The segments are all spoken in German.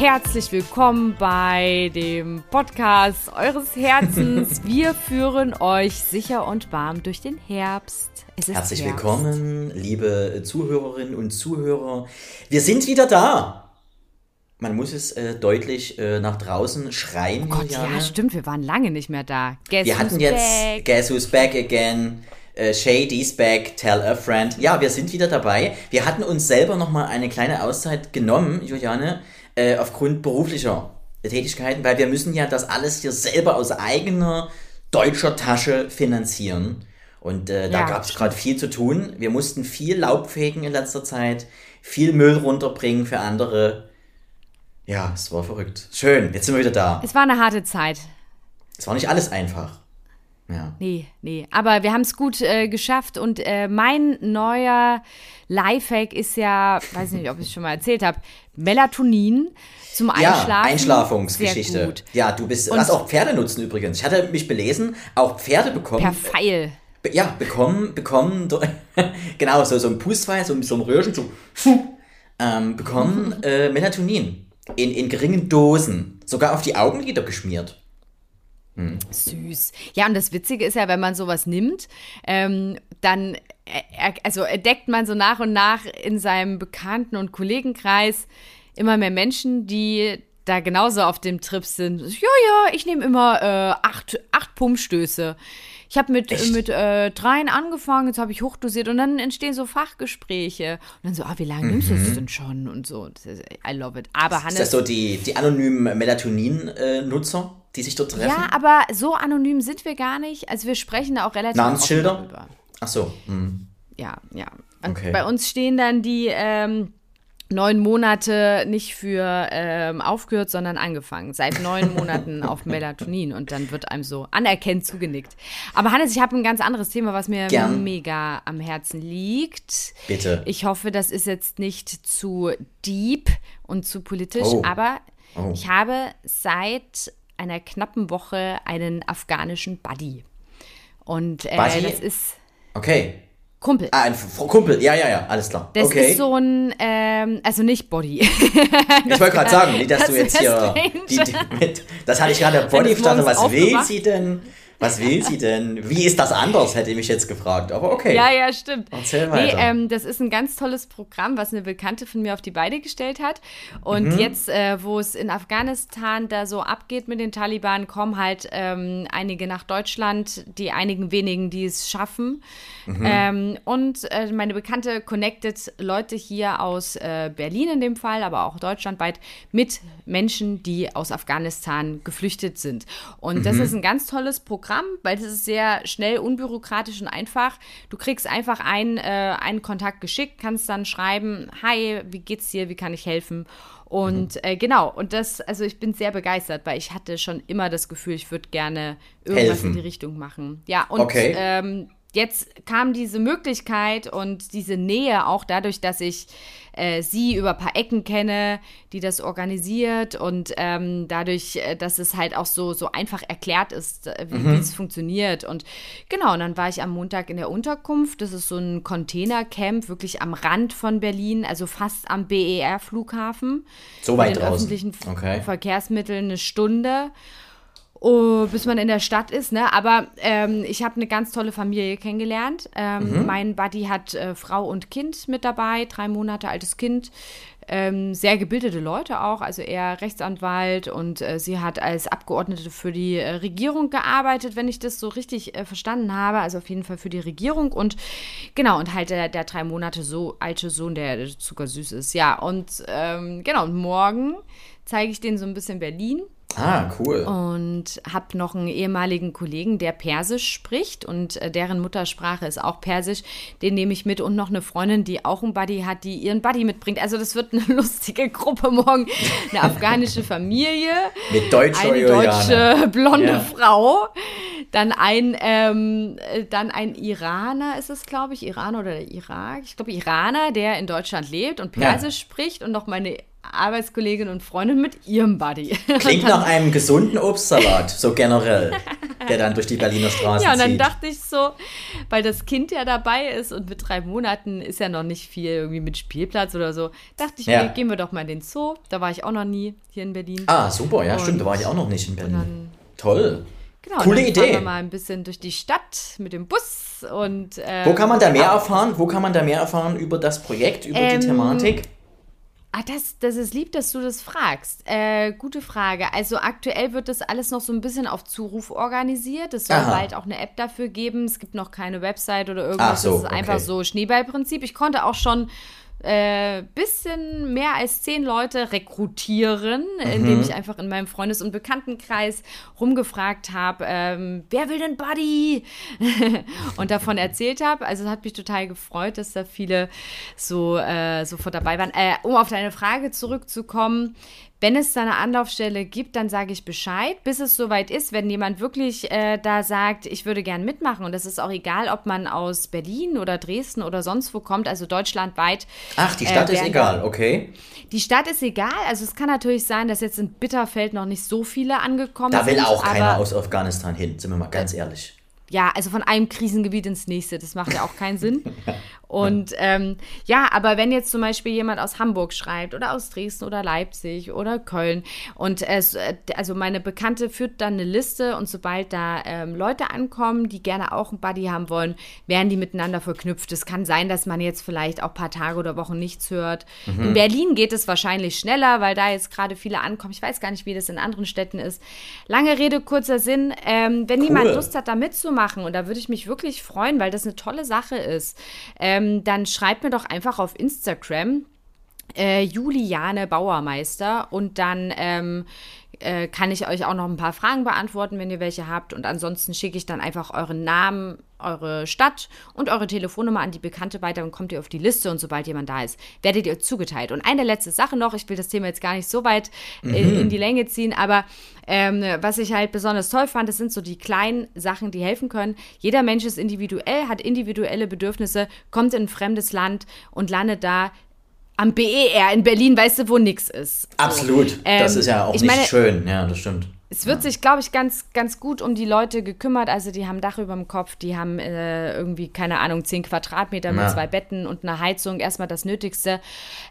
Herzlich willkommen bei dem Podcast eures Herzens. Wir führen euch sicher und warm durch den Herbst. Herzlich Herbst. willkommen, liebe Zuhörerinnen und Zuhörer. Wir sind wieder da. Man muss es äh, deutlich äh, nach draußen schreien. Oh Gott, ja, stimmt, wir waren lange nicht mehr da. Guess Wir hatten who's jetzt back? Guess Who's Back Again, äh, Shady's Back, Tell a Friend. Ja, wir sind wieder dabei. Wir hatten uns selber nochmal eine kleine Auszeit genommen, Juliane, äh, aufgrund beruflicher Tätigkeiten, weil wir müssen ja das alles hier selber aus eigener deutscher Tasche finanzieren. Und äh, da Ja, gab es gerade viel zu tun. Wir mussten viel Laub fegen in letzter Zeit, viel Müll runterbringen für andere. Ja, es war verrückt. Schön, jetzt sind wir wieder da. Es war eine harte Zeit. Es war nicht alles einfach. Ja. Nee, nee. Aber wir haben es gut äh, geschafft und äh, mein neuer Lifehack ist ja, weiß nicht, ob ich es schon mal erzählt habe, Melatonin zum Einschlafen. Ja, Einschlafungsgeschichte. Ja, du bist, Und- was auch Pferde nutzen übrigens. Ich hatte mich belesen, auch Pferde bekommen. Per Pfeil. Be- ja, bekommen, bekommen, genau, so, so ein Pustfeil, so, so ein Röhrchen, so, ähm, bekommen äh, Melatonin. In, in geringen Dosen. Sogar auf die Augenlider geschmiert. Süß. Ja, und das Witzige ist ja, wenn man sowas nimmt, ähm, dann äh, er, also entdeckt man so nach und nach in seinem Bekannten- und Kollegenkreis immer mehr Menschen, die da genauso auf dem Trip sind. Ja, ja, ich nehme immer äh, acht, acht Pumpstöße. Ich habe mit, Echt? mit äh, dreien angefangen, jetzt habe ich hochdosiert und dann entstehen so Fachgespräche. Und dann so, ah, wie lange nimmst du das denn schon? Und so, I love it. Aber Hannes, Ist das so die, die anonymen Melatonin-Nutzer, die sich dort treffen? ja, aber so anonym sind wir gar nicht. Also wir sprechen da auch relativ Namensschilder? offen drüber. Ach so. Hm. Ja, ja. Okay. bei uns stehen dann die ähm, neun Monate nicht für ähm, aufgehört, sondern angefangen. Seit neun Monaten auf Melatonin und dann wird einem so anerkennt zugenickt. Aber Hannes, ich habe ein ganz anderes Thema, was mir Gern. mega am Herzen liegt. Bitte. Ich hoffe, das ist jetzt nicht zu deep und zu politisch, Oh. aber Oh. ich habe seit einer knappen Woche einen afghanischen Buddy. Und äh, Buddy? das ist Okay. Kumpel. Ah, ein F- Kumpel. Ja, ja, ja, alles klar. Das okay. ist so ein, ähm, also nicht Body. Ich wollte gerade sagen, nicht, dass das du jetzt hier. Die, die, mit, das hatte ich gerade Body verstanden. Was will sie denn? Was will sie denn? Wie ist das anders, hätte ich mich jetzt gefragt. Aber okay. Ja, ja, stimmt. Erzähl Nee, weiter. ähm, das ist ein ganz tolles Programm, was eine Bekannte von mir auf die Beine gestellt hat. Und Mhm. jetzt, äh, wo es in Afghanistan da so abgeht mit den Taliban, kommen halt ähm, einige nach Deutschland, die einigen wenigen, die es schaffen. Mhm. Ähm, und äh, meine Bekannte connectet Leute hier aus äh, Berlin in dem Fall, aber auch deutschlandweit mit Menschen, die aus Afghanistan geflüchtet sind. Und das ist ein ganz tolles Programm, weil das ist sehr schnell, unbürokratisch und einfach. Du kriegst einfach einen, äh, einen Kontakt geschickt, kannst dann schreiben, hi, wie geht's dir, wie kann ich helfen? Und äh, genau, und das, also ich bin sehr begeistert, weil ich hatte schon immer das Gefühl, ich würde gerne irgendwas Helfen. in die Richtung machen. Ja, und Okay. ähm, jetzt kam diese Möglichkeit und diese Nähe auch dadurch, dass ich äh, sie über ein paar Ecken kenne, die das organisiert und ähm, dadurch, äh, dass es halt auch so, so einfach erklärt ist, äh, wie wie es funktioniert. Und genau, und dann war ich am Montag in der Unterkunft. Das ist so ein Containercamp, wirklich am Rand von Berlin, also fast am BER-Flughafen. So weit Mit den draußen. öffentlichen Okay. Verkehrsmitteln eine Stunde. Oh, bis man in der Stadt ist, ne? Aber ähm, ich habe eine ganz tolle Familie kennengelernt. Ähm, Mein Buddy hat äh, Frau und Kind mit dabei, drei Monate altes Kind. Ähm, sehr gebildete Leute auch, also er Rechtsanwalt und äh, sie hat als Abgeordnete für die äh, Regierung gearbeitet, wenn ich das so richtig äh, verstanden habe. Also auf jeden Fall für die Regierung und genau, und halt der, der drei Monate so alte Sohn, der zuckersüß ist. Ja, und ähm, genau, und morgen zeige ich denen so ein bisschen Berlin. Ah, cool. Und habe noch einen ehemaligen Kollegen, der Persisch spricht und äh, deren Muttersprache ist auch Persisch. Den nehme ich mit und noch eine Freundin, die auch einen Buddy hat, die ihren Buddy mitbringt. Also das wird eine lustige Gruppe morgen. Eine afghanische Familie. Mit deutscher Eine deutsche blonde Ja. Frau. Dann ein, ähm, äh, dann ein Iraner ist es, glaube ich, Iran oder Irak. Ich glaube Iraner, der in Deutschland lebt und Ja. Persisch spricht und noch meine Arbeitskollegin und Freundin mit ihrem Buddy. Klingt nach einem gesunden Obstsalat, so generell, der dann durch die Berliner Straßen Ja, und dann zieht. dachte ich so, weil das Kind ja dabei ist und mit drei Monaten ist ja noch nicht viel irgendwie mit Spielplatz oder so, dachte ich Ja. mir, gehen wir doch mal in den Zoo. Da war ich auch noch nie hier in Berlin. ah, super, ja, Und- stimmt, da war ich auch noch nicht in Berlin. dann- Toll. Genau, Coole dann fahren Idee. wir mal ein bisschen durch die Stadt mit dem Bus und ähm, Wo kann man da mehr erfahren? Wo kann man da mehr erfahren über das Projekt, über Ähm, die Thematik? Ah, das, das ist lieb, dass du das fragst. Äh, gute Frage. Also aktuell wird das alles noch so ein bisschen auf Zuruf organisiert. Es soll Aha. bald auch eine App dafür geben. Es gibt noch keine Website oder irgendwas. So, das ist einfach okay. so Schneeballprinzip. Ich konnte auch schon äh, bisschen mehr als zehn Leute rekrutieren, Mhm. indem ich einfach in meinem Freundes- und Bekanntenkreis rumgefragt habe, ähm, wer will denn Buddy? und davon erzählt habe. Also es hat mich total gefreut, dass da viele so äh, sofort dabei waren. Äh, um auf deine Frage zurückzukommen, wenn es da eine Anlaufstelle gibt, dann sage ich Bescheid, bis es soweit ist. Wenn jemand wirklich äh, da sagt, ich würde gern mitmachen, und das ist auch egal, ob man aus Berlin oder Dresden oder sonst wo kommt, also deutschlandweit. Ach, die Stadt äh, ist egal, okay. Die Stadt ist egal. Also es kann natürlich sein, dass jetzt in Bitterfeld noch nicht so viele angekommen Da will sind. auch keiner aus Afghanistan hin, sind wir mal ganz ehrlich. Ja, also von einem Krisengebiet ins nächste, das macht ja auch keinen Sinn. Und ähm, ja, aber wenn jetzt zum Beispiel jemand aus Hamburg schreibt oder aus Dresden oder Leipzig oder Köln und es, äh, also meine Bekannte führt dann eine Liste und sobald da ähm, Leute ankommen, die gerne auch einen Buddy haben wollen, werden die miteinander verknüpft. Es kann sein, dass man jetzt vielleicht auch ein paar Tage oder Wochen nichts hört. In Berlin geht es wahrscheinlich schneller, weil da jetzt gerade viele ankommen. Ich weiß gar nicht, wie das in anderen Städten ist. Lange Rede, kurzer Sinn. Ähm, wenn jemand Lust hat, da mitzumachen, und da würde ich mich wirklich freuen, weil das eine tolle Sache ist, ähm, dann schreibt mir doch einfach auf Instagram äh, Juliane Bauermeister. Und dann ähm, äh, kann ich euch auch noch ein paar Fragen beantworten, wenn ihr welche habt. Und ansonsten schicke ich dann einfach euren Namen, eure Stadt und eure Telefonnummer an die Bekannte weiter und kommt ihr auf die Liste und sobald jemand da ist, werdet ihr zugeteilt. Und eine letzte Sache noch, ich will das Thema jetzt gar nicht so weit äh, in die Länge ziehen, aber ähm, was ich halt besonders toll fand, das sind so die kleinen Sachen, die helfen können. Jeder Mensch ist individuell, hat individuelle Bedürfnisse, kommt in ein fremdes Land und landet da am BER in Berlin, weißt du, wo nix ist. So. Absolut. das Ähm, ist ja auch ich nicht meine- schön. Ja, das stimmt. Es wird sich, glaube ich, ganz, ganz gut um die Leute gekümmert. Also die haben Dach über dem Kopf, die haben äh, irgendwie, keine Ahnung, 10 Quadratmeter mit Ja. zwei Betten und einer Heizung, erstmal das Nötigste.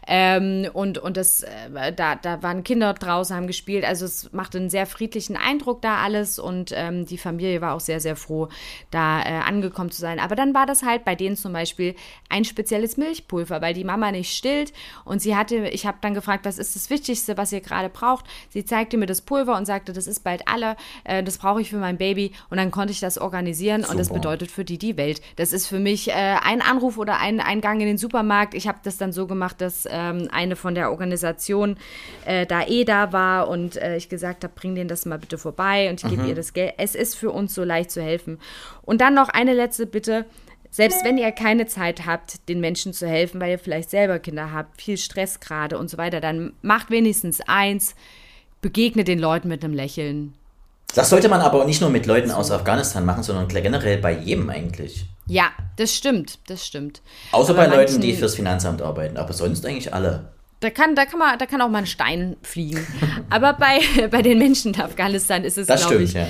Ähm, und und das, äh, da, da waren Kinder draußen, haben gespielt. Also es machte einen sehr friedlichen Eindruck da alles und ähm, die Familie war auch sehr, sehr froh, da äh, angekommen zu sein. Aber dann war das halt bei denen zum Beispiel ein spezielles Milchpulver, weil die Mama nicht stillt und sie hatte, ich habe dann gefragt, was ist das Wichtigste, was ihr gerade braucht. Sie zeigte mir das Pulver und sagte, das ist bald alle, äh, das brauche ich für mein Baby und dann konnte ich das organisieren und das Super. bedeutet für die die Welt. Das ist für mich äh, ein Anruf oder ein Eingang in den Supermarkt. Ich habe das dann so gemacht, dass ähm, eine von der Organisation äh, da eh da war und äh, ich gesagt habe, bring denen das mal bitte vorbei und ich gebe ihr das Geld. Es ist für uns so leicht zu helfen. Und dann noch eine letzte Bitte. Selbst wenn ihr keine Zeit habt, den Menschen zu helfen, weil ihr vielleicht selber Kinder habt, viel Stress gerade und so weiter, dann macht wenigstens eins, begegnet den Leuten mit einem Lächeln. Das sollte man aber nicht nur mit Leuten aus Afghanistan machen, sondern generell bei jedem eigentlich. Ja, das stimmt, das stimmt. Außer Aber bei Leuten, die fürs Finanzamt arbeiten. Aber sonst eigentlich alle. Da kann, da kann man, da kann auch mal ein Stein fliegen. Aber bei, bei den Menschen in Afghanistan ist es, Das glaube stimmt, ich, ja.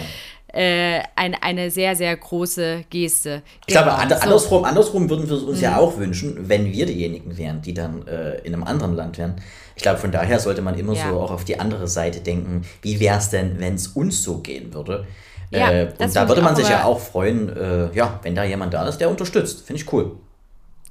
Äh, ein, eine sehr, sehr große Geste. Ich glaube, Genau. and So. andersrum, andersrum würden wir es uns Mhm. ja auch wünschen, wenn wir diejenigen wären, die dann äh, in einem anderen Land wären. Ich glaube, von daher sollte man immer Ja. so auch auf die andere Seite denken. Wie wäre es denn, wenn es uns so gehen würde? Ja, äh, und da würde man sich ja auch freuen, äh, ja, wenn da jemand da ist, der unterstützt. Finde ich cool.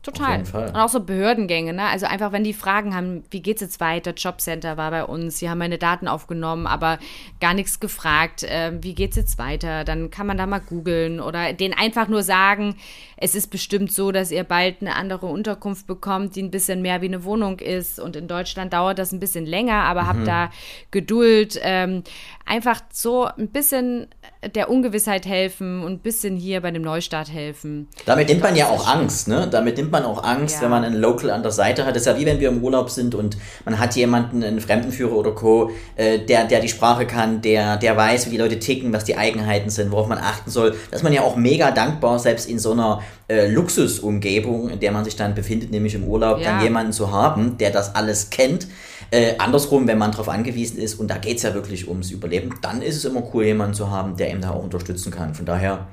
Total. Und auch so Behördengänge, ne? Also einfach, wenn die Fragen haben, wie geht's jetzt weiter? Jobcenter war bei uns, sie haben meine Daten aufgenommen, aber gar nichts gefragt, äh, wie geht's jetzt weiter? Dann kann man da mal googeln oder denen einfach nur sagen, es ist bestimmt so, dass ihr bald eine andere Unterkunft bekommt, die ein bisschen mehr wie eine Wohnung ist. Und in Deutschland dauert das ein bisschen länger, aber mhm. habt da Geduld. Ähm, einfach so ein bisschen der Ungewissheit helfen und ein bisschen hier bei dem Neustart helfen. Damit nimmt man ja auch Angst, ne? Damit nimmt man auch Angst, ja. wenn man einen Local an der Seite hat. Das ist ja wie wenn wir im Urlaub sind und man hat jemanden, einen Fremdenführer oder Co., äh, der, der die Sprache kann, der, der weiß, wie die Leute ticken, was die Eigenheiten sind, worauf man achten soll. Da ist man ja auch mega dankbar, selbst in so einer äh, Luxusumgebung, in der man sich dann befindet, nämlich im Urlaub, ja. dann jemanden zu haben, der das alles kennt. Äh, andersrum, wenn man darauf angewiesen ist, und da geht es ja wirklich ums Überleben, dann ist es immer cool, jemanden zu haben, der ihm da auch unterstützen kann. Von daher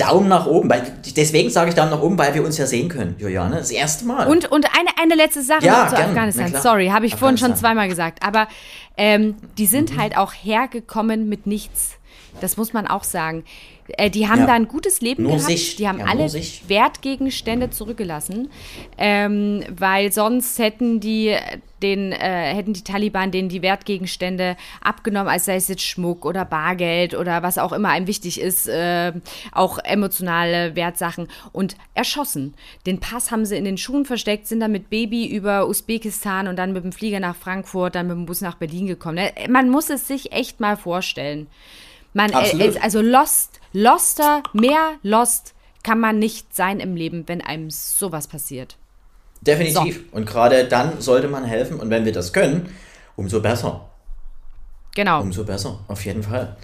Daumen nach oben, weil deswegen sage ich Daumen nach oben, weil wir uns ja sehen können, Juliane, das erste Mal. Und, und eine, eine letzte Sache ja, zu gern, Afghanistan. Sorry, habe ich vorhin schon zweimal gesagt. Aber ähm, die sind mhm. halt auch hergekommen mit nichts. Das muss man auch sagen. Äh, die haben ja. da ein gutes Leben nur gehabt. Sich. Die haben ja, alle Wertgegenstände zurückgelassen, ähm, weil sonst hätten die den äh, hätten die Taliban denen die Wertgegenstände abgenommen, als sei es jetzt Schmuck oder Bargeld oder was auch immer einem wichtig ist, äh, auch emotionale Wertsachen und erschossen. Den Pass haben sie in den Schuhen versteckt, sind dann mit Baby über Usbekistan und dann mit dem Flieger nach Frankfurt, dann mit dem Bus nach Berlin gekommen. Äh, man muss es sich echt mal vorstellen. Man, äh, also Lost, Loster, mehr Lost kann man nicht sein im Leben, wenn einem sowas passiert. Definitiv. So. Und gerade dann sollte man helfen. Und wenn wir das können, umso besser. Genau. Umso besser, auf jeden Fall.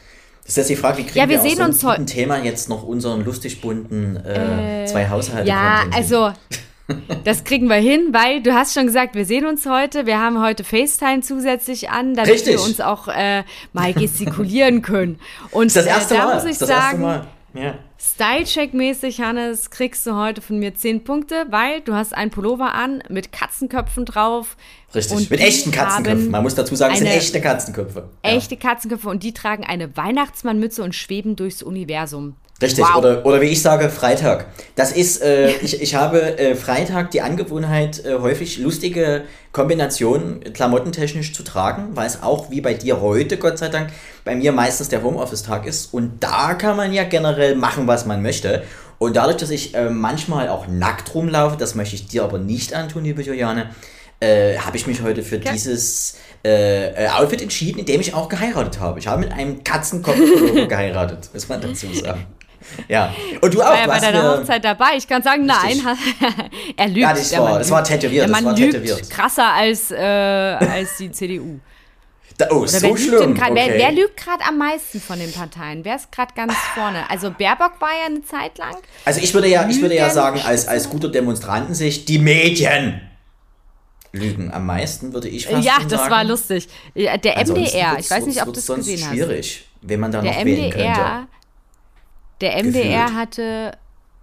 Das ist jetzt die Frage, wie kriegen ja, wir, wir sehen aus so einem Thema jetzt noch unseren lustig bunten äh, äh, zwei Haushalte Ja, also das kriegen wir hin, weil du hast schon gesagt, wir sehen uns heute. Wir haben heute FaceTime zusätzlich an, damit Richtig. wir uns auch äh, mal gestikulieren können. Und das, das erste äh, da Mal. muss ich das sagen, ja. Style-Check-mäßig, Hannes, kriegst du heute von mir 10 Punkte, weil du hast einen Pullover an mit Katzenköpfen drauf. Richtig, mit echten Katzenköpfen. Man muss dazu sagen, es sind echte Katzenköpfe. Echte Katzenköpfe und die tragen eine Weihnachtsmannmütze und schweben durchs Universum. Richtig, wow. oder, oder wie ich sage, Freitag. Das ist, äh, ich, ich habe äh, Freitag die Angewohnheit, äh, häufig lustige Kombinationen klamottentechnisch zu tragen, weil es auch wie bei dir heute, Gott sei Dank, bei mir meistens der Homeoffice-Tag ist. Und da kann man ja generell machen, was man möchte. Und dadurch, dass ich äh, manchmal auch nackt rumlaufe, das möchte ich dir aber nicht antun, liebe Juliane, äh, habe ich mich heute für okay. dieses äh, Outfit entschieden, in dem ich auch geheiratet habe. Ich habe mit einem Katzenkopf geheiratet, muss man dazu sagen. Ja. Und du auch. War ja bei deiner Hochzeit dabei. Ich kann sagen, nein, er lügt. Ja, das war, das war tätowiert. Der Mann das war tätowiert. krasser als, äh, als die CDU. Da, oh, Oder so wer schlimm. Grad, okay. wer, wer, lügt gerade am meisten von den Parteien? Wer ist gerade ganz vorne? Also Baerbock war ja eine Zeit lang. Also ich würde ja, ich würde ja sagen, als, als guter Demonstrantensicht, die Medien lügen am meisten, würde ich fast ja, sagen. Ja, das war lustig. Der MDR, ich weiß nicht, ob du es gesehen hast. schwierig, wenn man da der noch MDR, wählen könnte. Der MDR Gefühlt. hatte.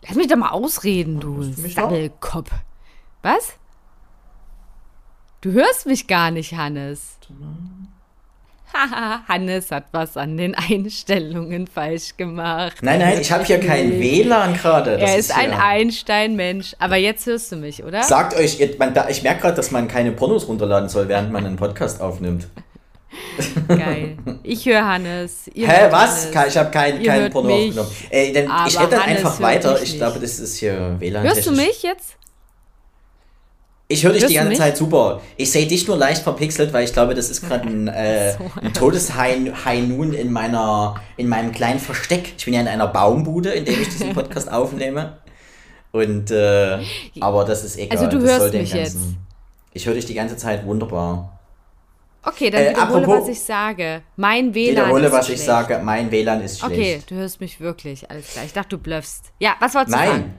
Lass mich doch mal ausreden, du Sabbelkopf. Was? Du hörst mich gar nicht, Hannes. Haha, Hannes hat was an den Einstellungen falsch gemacht. Nein, nein, ich habe hier kein WLAN gerade. Er ist, ist ein Einstein-Mensch. Aber jetzt hörst du mich, oder? Sagt euch, ich merke gerade, dass man keine Pornos runterladen soll, während man einen Podcast aufnimmt. Geil. Ich höre Hannes. Hä, was? Hannes. Ich habe keinen kein Porno mich, aufgenommen. Äh, ich rede dann einfach weiter. Ich glaube, das ist hier WLAN. Hörst du mich jetzt? Ich höre dich die ganze Zeit super. Ich sehe dich nur leicht verpixelt, weil ich glaube, das ist gerade ein, äh, so. ein Todeshigh Nun in, meiner, in meinem kleinen Versteck. Ich bin ja in einer Baumbude, in der ich diesen Podcast aufnehme. Und, äh, aber das ist egal. Also du das hörst mich ganzen, jetzt. Ich höre dich die ganze Zeit wunderbar. Okay, dann äh, wiederhole, apropos, was ich sage. Mein WLAN wiederhole, ist was schlecht. ich sage. Mein WLAN ist schlecht. Okay, du hörst mich wirklich. Alles klar. Ich dachte, du bluffst. Ja, was wolltest du Nein. sagen?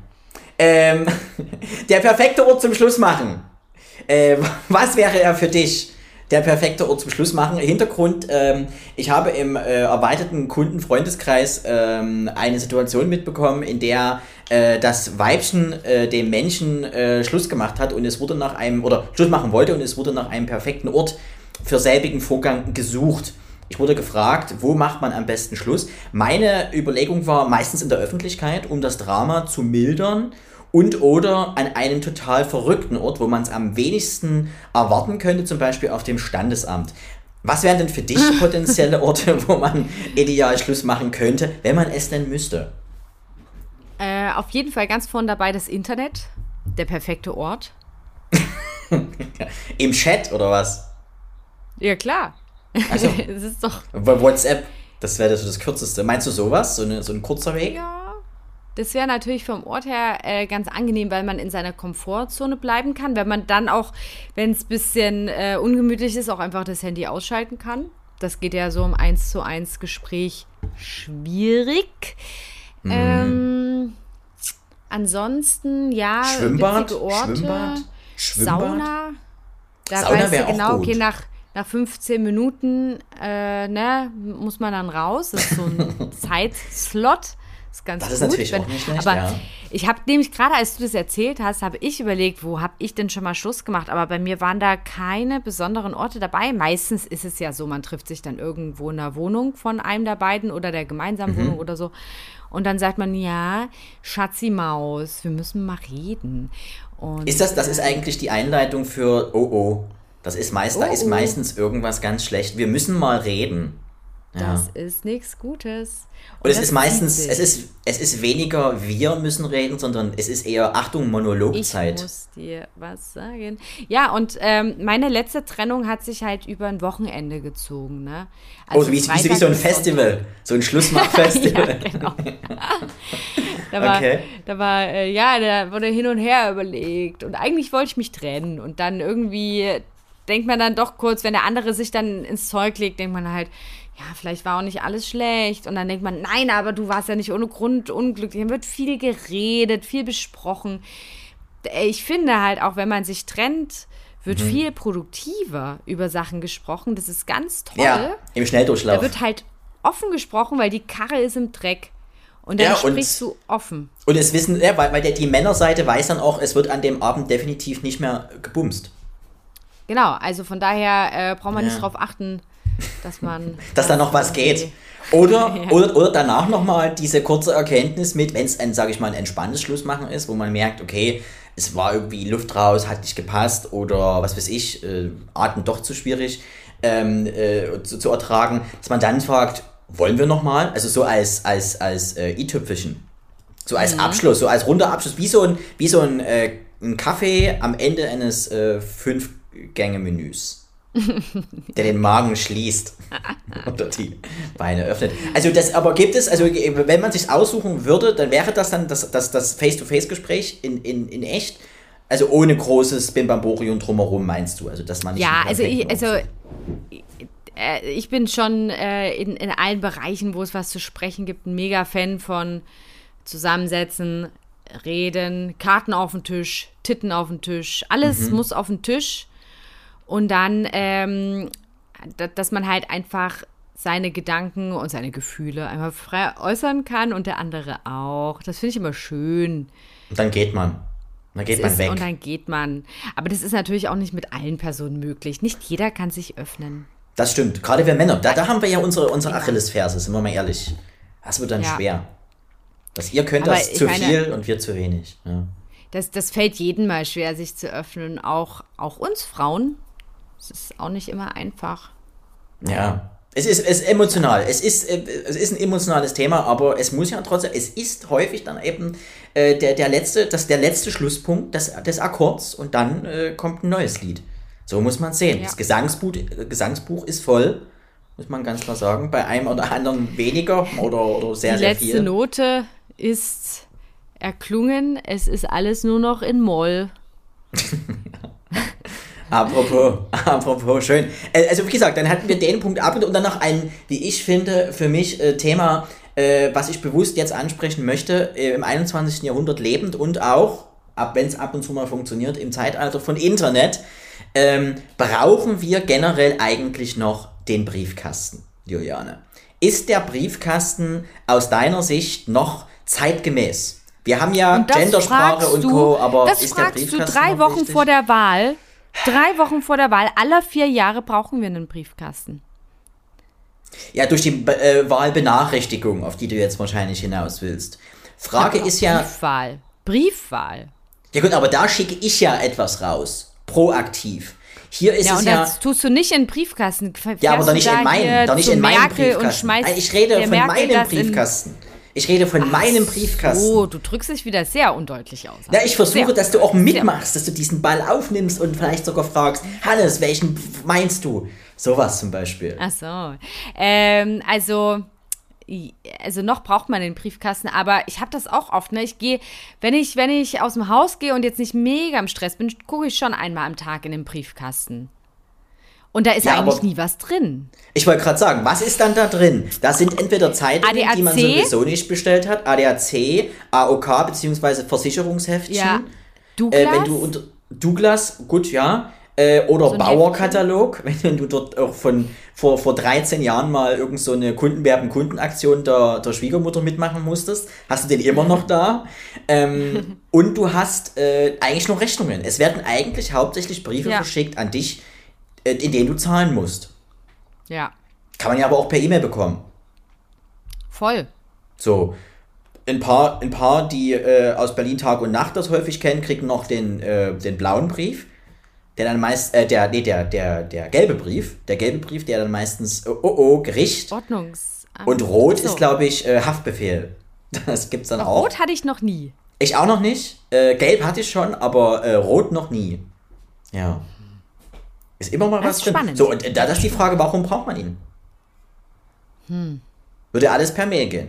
Ähm, der perfekte Ort zum Schluss machen. Äh, was wäre er für dich? Der perfekte Ort zum Schluss machen. Hintergrund, ähm, ich habe im äh, erweiterten Kundenfreundeskreis ähm, eine Situation mitbekommen, in der äh, das Weibchen äh, dem Menschen äh, Schluss gemacht hat und es wurde nach einem, oder Schluss machen wollte und es wurde nach einem perfekten Ort für selbigen Vorgang gesucht. Ich wurde gefragt, wo macht man am besten Schluss? Meine Überlegung war meistens in der Öffentlichkeit, um das Drama zu mildern und oder an einem total verrückten Ort, wo man es am wenigsten erwarten könnte, zum Beispiel auf dem Standesamt. Was wären denn für dich potenzielle Orte, wo man ideal Schluss machen könnte, wenn man es denn müsste? Äh, auf jeden Fall ganz vorne dabei das Internet, der perfekte Ort. Im Chat oder was? Ja, klar. Also, es ist doch. WhatsApp, das wäre das, das kürzeste. Meinst du sowas? So, eine, so ein kurzer Weg? Ja. Das wäre natürlich vom Ort her äh, ganz angenehm, weil man in seiner Komfortzone bleiben kann. Wenn man dann auch, wenn es ein bisschen äh, ungemütlich ist, auch einfach das Handy ausschalten kann. Das geht ja so im 1 zu 1 Gespräch schwierig. Mhm. Ähm, ansonsten, ja, Schwimmbad, Orte, Schwimmbad, Schwimmbad. Sauna. Da Sauna weißt du genau, okay, nach, nach 15 Minuten äh, ne, muss man dann raus. Das ist so ein Zeitslot ist ganz das ist gut, natürlich wenn, auch nicht schlecht, Aber ja. ich habe nämlich gerade, als du das erzählt hast, habe ich überlegt, wo habe ich denn schon mal Schluss gemacht? Aber bei mir waren da keine besonderen Orte dabei. Meistens ist es ja so, man trifft sich dann irgendwo in der Wohnung von einem der beiden oder der gemeinsamen mhm. Wohnung oder so. Und dann sagt man, ja, Schatzi Maus, wir müssen mal reden. Und, ist das, das ist eigentlich die Einleitung für Oh oh. Das ist meist, oh, da ist oh. meistens irgendwas ganz schlecht. Wir müssen mal reden. Das ja. ist nichts Gutes. Und, Und es ist meistens, es ist, es ist weniger wir müssen reden, sondern es ist eher Achtung, Monologzeit. Ich muss dir was sagen. Ja, und ähm, meine letzte Trennung hat sich halt über ein Wochenende gezogen. Ne? Also oh, wie, wie, wie so ein Festival, so ein Schlussmachfestival. ja, genau. da war, okay. da war äh, ja, da wurde hin und her überlegt. Und eigentlich wollte ich mich trennen. Und dann irgendwie denkt man dann doch kurz, wenn der andere sich dann ins Zeug legt, denkt man halt, ja, vielleicht war auch nicht alles schlecht. Und dann denkt man, nein, aber du warst ja nicht ohne Grund unglücklich. Dann wird viel geredet, viel besprochen. Ich finde halt, auch wenn man sich trennt, wird mhm. viel produktiver über Sachen gesprochen. Das ist ganz toll. Ja, im Schnelldurchlauf. Da wird halt offen gesprochen, weil die Karre ist im Dreck. Und dann ja, sprichst du offen. Und es wissen, ja, weil, weil der, die Männerseite weiß dann auch, es wird an dem Abend definitiv nicht mehr gebumst. Genau, also von daher äh, braucht man ja. nicht darauf achten, dass man. dass da noch was geht. Oder, ja. oder, oder danach nochmal diese kurze Erkenntnis mit, wenn es ein, sage ich mal, ein entspanntes Schlussmachen ist, wo man merkt, okay, es war irgendwie Luft raus, hat nicht gepasst oder was weiß ich, äh, Atmen doch zu schwierig ähm, äh, zu, zu, ertragen, dass man dann fragt, wollen wir nochmal? Also so als, als, als äh, i-Tüpfelchen. So als mhm. Abschluss, so als runder Abschluss, wie so ein, wie so ein, äh, ein Kaffee am Ende eines äh, Fünf-Gänge-Menüs der den Magen schließt oder die Beine öffnet. Also das aber gibt es, also wenn man sich aussuchen würde, dann wäre das dann das, das, das Face-to-Face-Gespräch in, in, in echt. Also ohne großes Bimbamborium drumherum, meinst du? Also dass man nicht Ja, also ich, also äh, ich bin schon äh, in, in allen Bereichen, wo es was zu sprechen gibt, ein mega Fan von Zusammensetzen, Reden, Karten auf den Tisch, Titten auf den Tisch. Alles mhm. muss auf den Tisch und dann, ähm, dass man halt einfach seine Gedanken und seine Gefühle einmal frei äußern kann und der andere auch. Das finde ich immer schön. Und dann geht man. Dann geht das man ist, weg. Und dann geht man. Aber das ist natürlich auch nicht mit allen Personen möglich. Nicht jeder kann sich öffnen. Das stimmt. Gerade wir Männer. Da, da haben wir ja unsere, unsere Achillesferse, sind wir mal ehrlich. Das wird dann ja. schwer. Dass ihr könnt Aber das zu meine, viel und wir zu wenig. Ja. Das, das fällt jedem mal schwer, sich zu öffnen. Auch, auch uns Frauen. Es ist auch nicht immer einfach. Ja. Es ist, es ist emotional. Es ist, äh, es ist ein emotionales Thema, aber es muss ja trotzdem, es ist häufig dann eben äh, der, der, letzte, das, der letzte Schlusspunkt des, des Akkords und dann äh, kommt ein neues Lied. So muss man sehen. Ja. Das Gesangsbuch, Gesangsbuch ist voll, muss man ganz klar sagen. Bei einem oder anderen weniger oder, oder sehr, Die sehr viel. Die letzte Note ist erklungen. Es ist alles nur noch in Moll. Apropos, apropos, schön. Äh, also wie gesagt, dann hatten wir den Punkt ab und dann noch ein, wie ich finde, für mich äh, Thema, äh, was ich bewusst jetzt ansprechen möchte, im 21. Jahrhundert lebend und auch, ab wenn es ab und zu mal funktioniert, im Zeitalter von Internet, ähm, brauchen wir generell eigentlich noch den Briefkasten, Juliane. Ist der Briefkasten aus deiner Sicht noch zeitgemäß? Wir haben ja Gendersprache und Co., aber das ist der Briefkasten du drei Wochen vor der Wahl Drei Wochen vor der Wahl, aller vier Jahre brauchen wir einen Briefkasten. Ja, durch die äh, Wahlbenachrichtigung, auf die du jetzt wahrscheinlich hinaus willst. Frage ist ja. Briefwahl. Briefwahl. Ja gut, aber da schicke ich ja etwas raus. Proaktiv. Hier ist Ja, es und ja. das tust du nicht in den Briefkasten. Ja, aber Fährst doch nicht in meinen, doch nicht in Und Briefkasten. ich rede von Merkel meinem Briefkasten. Ich rede von meinem Briefkasten. Oh, du drückst dich wieder sehr undeutlich aus. Ja, ich versuche, Sehr. dass du auch mitmachst, dass du diesen Ball aufnimmst und vielleicht sogar fragst, Hannes, welchen meinst du? Sowas zum Beispiel. Ach so. Ähm, also, also noch braucht man den Briefkasten, aber ich habe das auch oft. Ne? Ich gehe, wenn ich, wenn ich aus dem Haus gehe und jetzt nicht mega im Stress bin, gucke ich schon einmal am Tag in den Briefkasten. Und da ist Ja, eigentlich nie was drin. Ich wollte gerade sagen, was ist dann da drin? Da sind entweder Zeitungen, die man ADAC? sowieso nicht bestellt hat, ADAC, AOK bzw. Versicherungsheftchen. Ja. Äh, Douglas? wenn du unter Douglas, gut, ja. Äh, oder ein Bauerkatalog, wenn, wenn du dort auch von vor, vor 13 Jahren mal irgend so eine Kundenwerben-Kundenaktion der, der Schwiegermutter mitmachen musstest, hast du den immer noch da. Ähm, und du hast äh, eigentlich noch Rechnungen. Es werden eigentlich hauptsächlich Briefe Ja. verschickt an dich, äh, in denen du zahlen musst. ja, Kann man ja aber auch per E-Mail bekommen. voll. So. Ein paar, ein paar die äh, aus Berlin Tag und Nacht das häufig kennen, kriegen noch den, äh, den blauen Brief. Der dann meist, äh, der, nee, der, der, der gelbe Brief. Der gelbe Brief, der dann meistens, oh, oh, oh Gericht. Ordnungs. Und rot So. ist, glaube ich, äh, Haftbefehl. Das gibt's dann auch. Rot hatte ich noch nie. Ich auch noch nicht. Äh, gelb hatte ich schon, aber äh, rot noch nie. Ja. Ist immer mal Das was drin. spannend. So, und da ist die Frage, warum braucht man ihn? Hm. Würde alles per Mail gehen.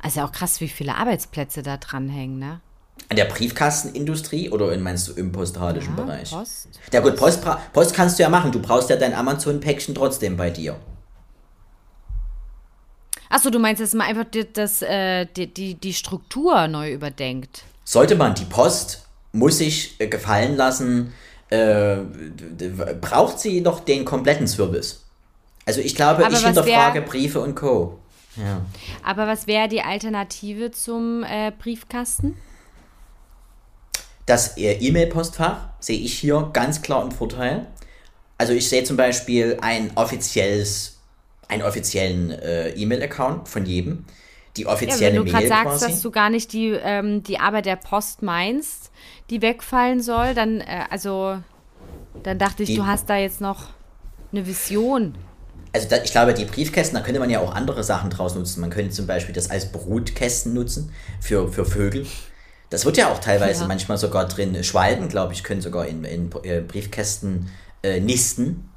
Also auch krass, wie viele Arbeitsplätze da dranhängen, ne? An der Briefkastenindustrie oder in, meinst du im postalischen Ja, Bereich? Post. Ja gut, Post, Post kannst du ja machen. Du brauchst ja dein Amazon-Päckchen trotzdem bei dir. Achso, du meinst, dass man einfach die, das, äh, die, die, die Struktur neu überdenkt. Sollte man, die Post muss sich äh, gefallen lassen, äh, braucht sie doch den kompletten Service. Also ich glaube, Aber ich was wär- hinterfrage Briefe und Co. Ja. Aber was wäre die Alternative zum äh, Briefkasten? Das äh, E-Mail-Postfach sehe ich hier ganz klar im Vorteil. Also ich sehe zum Beispiel ein offizielles, einen offiziellen äh, E-Mail-Account von jedem. Die Ja, wenn offizielle du gerade sagst, quasi. dass du gar nicht die, ähm, die Arbeit der Post meinst, die wegfallen soll, dann, äh, also, dann dachte ich, Die- du hast da jetzt noch eine Vision. Also da, ich glaube, die Briefkästen, da könnte man ja auch andere Sachen draus nutzen. Man könnte zum Beispiel das als Brutkästen nutzen für, für Vögel. Das wird ja auch teilweise Ja. manchmal sogar drin. Schwalben, glaube ich, können sogar in, in äh, Briefkästen äh, nisten.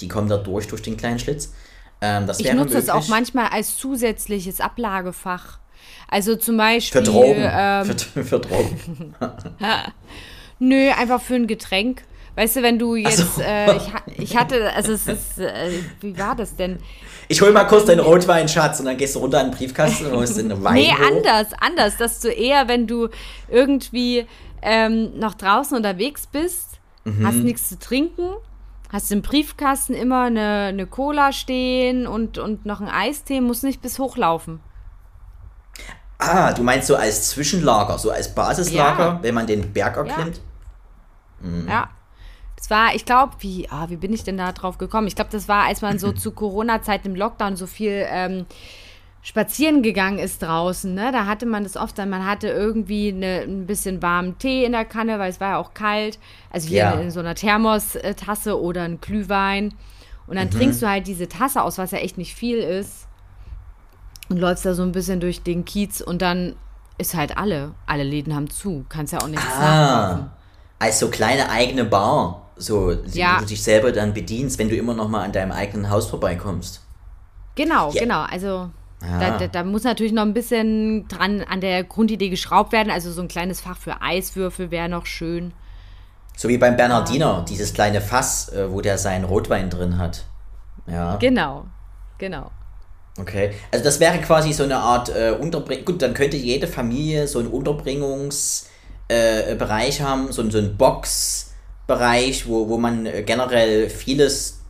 Die kommen da durch, durch den kleinen Schlitz. Ähm, das Ich nutze es auch manchmal als zusätzliches Ablagefach. Also zum Beispiel. Für Drogen. Ähm, für, für Drogen. Nö, einfach für ein Getränk. Weißt du, wenn du jetzt, so. äh, ich, ich hatte, also es ist, äh, wie war das denn? Ich hol mal kurz deinen Rotwein, Schatz, und dann gehst du runter an den Briefkasten und holst den Wein. Nee, hoch. anders, anders, dass du eher, wenn du irgendwie ähm, noch draußen unterwegs bist, Mhm. hast nichts zu trinken, hast im Briefkasten immer eine, eine Cola stehen und, und noch ein Eistee, musst nicht bis hochlaufen. Ah, du meinst so als Zwischenlager, so als Basislager, Ja. wenn man den Berg erklimmt? Mhm. Ja. Das war, ich glaube, wie, ah, wie bin ich denn da drauf gekommen? Ich glaube, das war, als man so zu Corona-Zeiten im Lockdown so viel ähm, spazieren gegangen ist draußen. Ne? Da hatte man das oft, dann man hatte irgendwie eine, ein bisschen warmen Tee in der Kanne, weil es war ja auch kalt. Also hier Ja. in so einer Thermos-Tasse oder ein Glühwein. Und Mhm. dann trinkst du halt diese Tasse aus, was ja echt nicht viel ist. Und läufst da so ein bisschen durch den Kiez und dann ist halt alle. Alle Läden haben zu. Kannst ja auch nichts nachkaufen. Ah, als so kleine eigene Bar, so, Ja. wo du dich selber dann bedienst, wenn du immer noch mal an deinem eigenen Haus vorbeikommst. Genau, Ja. genau. Also Ah. da, da, da muss natürlich noch ein bisschen dran an der Grundidee geschraubt werden. Also so ein kleines Fach für Eiswürfel wäre noch schön. So wie beim Bernardiner, dieses kleine Fass, äh, wo der seinen Rotwein drin hat. Ja, Genau, genau. Okay. Also das wäre quasi so eine Art äh, Unterbringung. Gut, dann könnte jede Familie so einen Unterbringungsbereich äh, haben, so, so einen Boxbereich, wo, wo man äh, generell vieles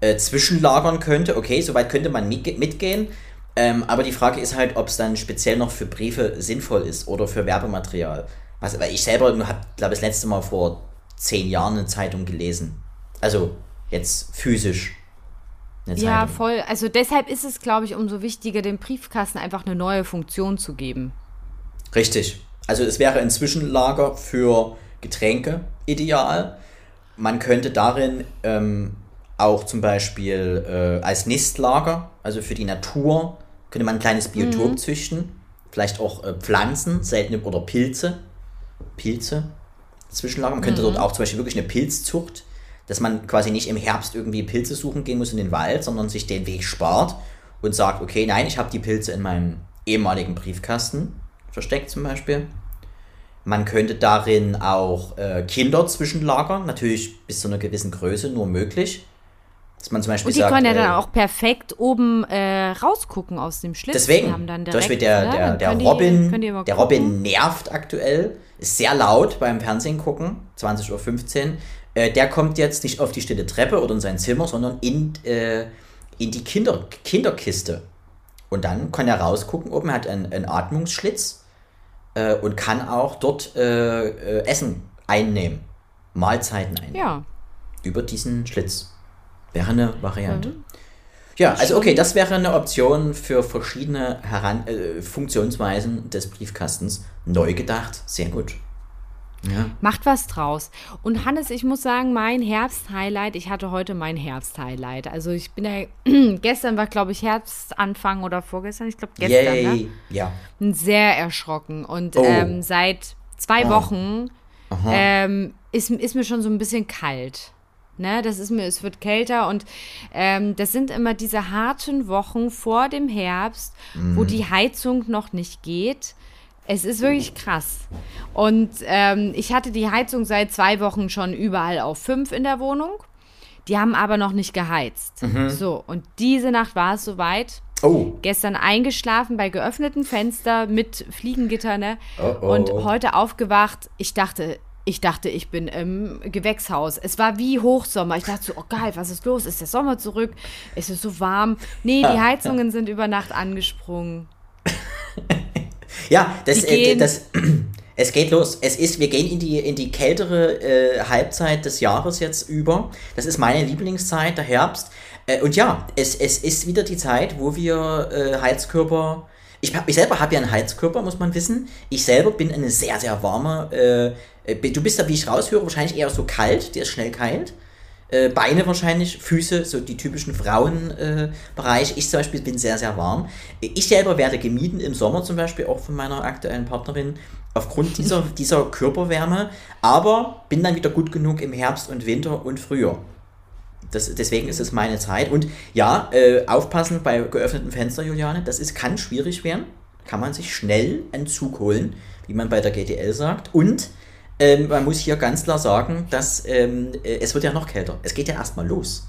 äh, zwischenlagern könnte. Okay, soweit könnte man mitge mitgehen. Ähm, aber die Frage ist halt, ob es dann speziell noch für Briefe sinnvoll ist oder für Werbematerial. Was, weil ich selber habe, glaube ich, das letzte Mal vor zehn Jahren eine Zeitung gelesen. Also jetzt physisch. Ja, Zeitung. voll. Also deshalb ist es, glaube ich, umso wichtiger, dem Briefkasten einfach eine neue Funktion zu geben. Richtig. Also es wäre ein Zwischenlager für Getränke ideal. Man könnte darin ähm, auch zum Beispiel äh, als Nistlager, also für die Natur, könnte man ein kleines Biotop mhm. züchten. Vielleicht auch äh, Pflanzen, seltene oder Pilze. Pilze. Zwischenlager. Man könnte mhm. dort auch zum Beispiel wirklich eine Pilzzucht, dass man quasi nicht im Herbst irgendwie Pilze suchen gehen muss in den Wald, sondern sich den Weg spart und sagt, okay, nein, ich habe die Pilze in meinem ehemaligen Briefkasten versteckt zum Beispiel. Man könnte darin auch äh, Kinder zwischenlagern, natürlich bis zu einer gewissen Größe nur möglich. Dass man zum Beispiel Und die sagt, können ja dann äh, auch perfekt oben äh, rausgucken aus dem Schlitz. Deswegen, haben dann zum direkt, Beispiel der, ne, der, der Robin, die der gucken. Robin nervt aktuell, ist sehr laut beim Fernsehen gucken, 20.15 Uhr. Äh, der kommt jetzt nicht auf die stille Treppe oder in sein Zimmer, sondern in, äh, in die Kinder, Kinderkiste. Und dann kann er rausgucken, oben hat einen, einen Atmungsschlitz äh, und kann auch dort äh, äh, Essen einnehmen, Mahlzeiten einnehmen Ja. über diesen Schlitz. Wäre eine Variante. Ja, also okay, das wäre eine Option für verschiedene Heran äh, Funktionsweisen des Briefkastens. Neu gedacht, sehr gut. Ja. Macht was draus. Und Hannes, ich muss sagen, mein Herbst-Highlight, ich hatte heute mein Herbst-Highlight. Also ich bin ja, gestern war, glaube ich, Herbstanfang oder vorgestern, ich glaube gestern, ne? Yay. Ja. Bin sehr erschrocken. Und Oh. ähm, seit zwei Ah. Wochen ähm, ist, ist mir schon so ein bisschen kalt. Ne, das ist mir, es wird kälter und ähm, das sind immer diese harten Wochen vor dem Herbst, wo die Heizung noch nicht geht. Es ist wirklich krass. Und ähm, ich hatte die Heizung seit zwei Wochen schon überall auf fünf in der Wohnung. Die haben aber noch nicht geheizt. So, und diese Nacht war es soweit Oh, gestern eingeschlafen bei geöffnetem Fenster mit Fliegengitter, ne? Oh, oh. Und heute aufgewacht. Ich dachte, ich dachte, ich bin im Gewächshaus. Es war wie Hochsommer. Ich dachte so, oh geil, was ist los? Ist der Sommer zurück? Ist es so warm? Nee, die Heizungen sind über Nacht angesprungen. ja, das, äh, das, es geht los. Es ist, wir gehen in die, in die kältere äh, Halbzeit des Jahres jetzt über. Das ist meine Lieblingszeit, der Herbst. Äh, und ja, es, es ist wieder die Zeit, wo wir äh, Heizkörper. Ich, hab- ich selber habe ja einen Heizkörper, muss man wissen. Ich selber bin eine sehr, sehr warme. Äh, äh, du bist da, wie ich raushöre, wahrscheinlich eher so kalt. Der ist schnell kalt. Äh, Beine wahrscheinlich, Füße, so die typischen Frauenbereich. Äh, ich zum Beispiel bin sehr, sehr warm. Ich selber werde gemieden im Sommer zum Beispiel, auch von meiner aktuellen Partnerin, aufgrund dieser, dieser Körperwärme, aber bin dann wieder gut genug im Herbst und Winter und Frühjahr. Das, deswegen ist es meine Zeit. Und ja, äh, aufpassen bei geöffnetem Fenster, Juliane, das ist, kann schwierig werden. Kann man sich schnell einen Zug holen, wie man bei der GTL sagt. Und ähm, man muss hier ganz klar sagen, dass ähm, äh, es wird ja noch kälter. Es geht ja erstmal los.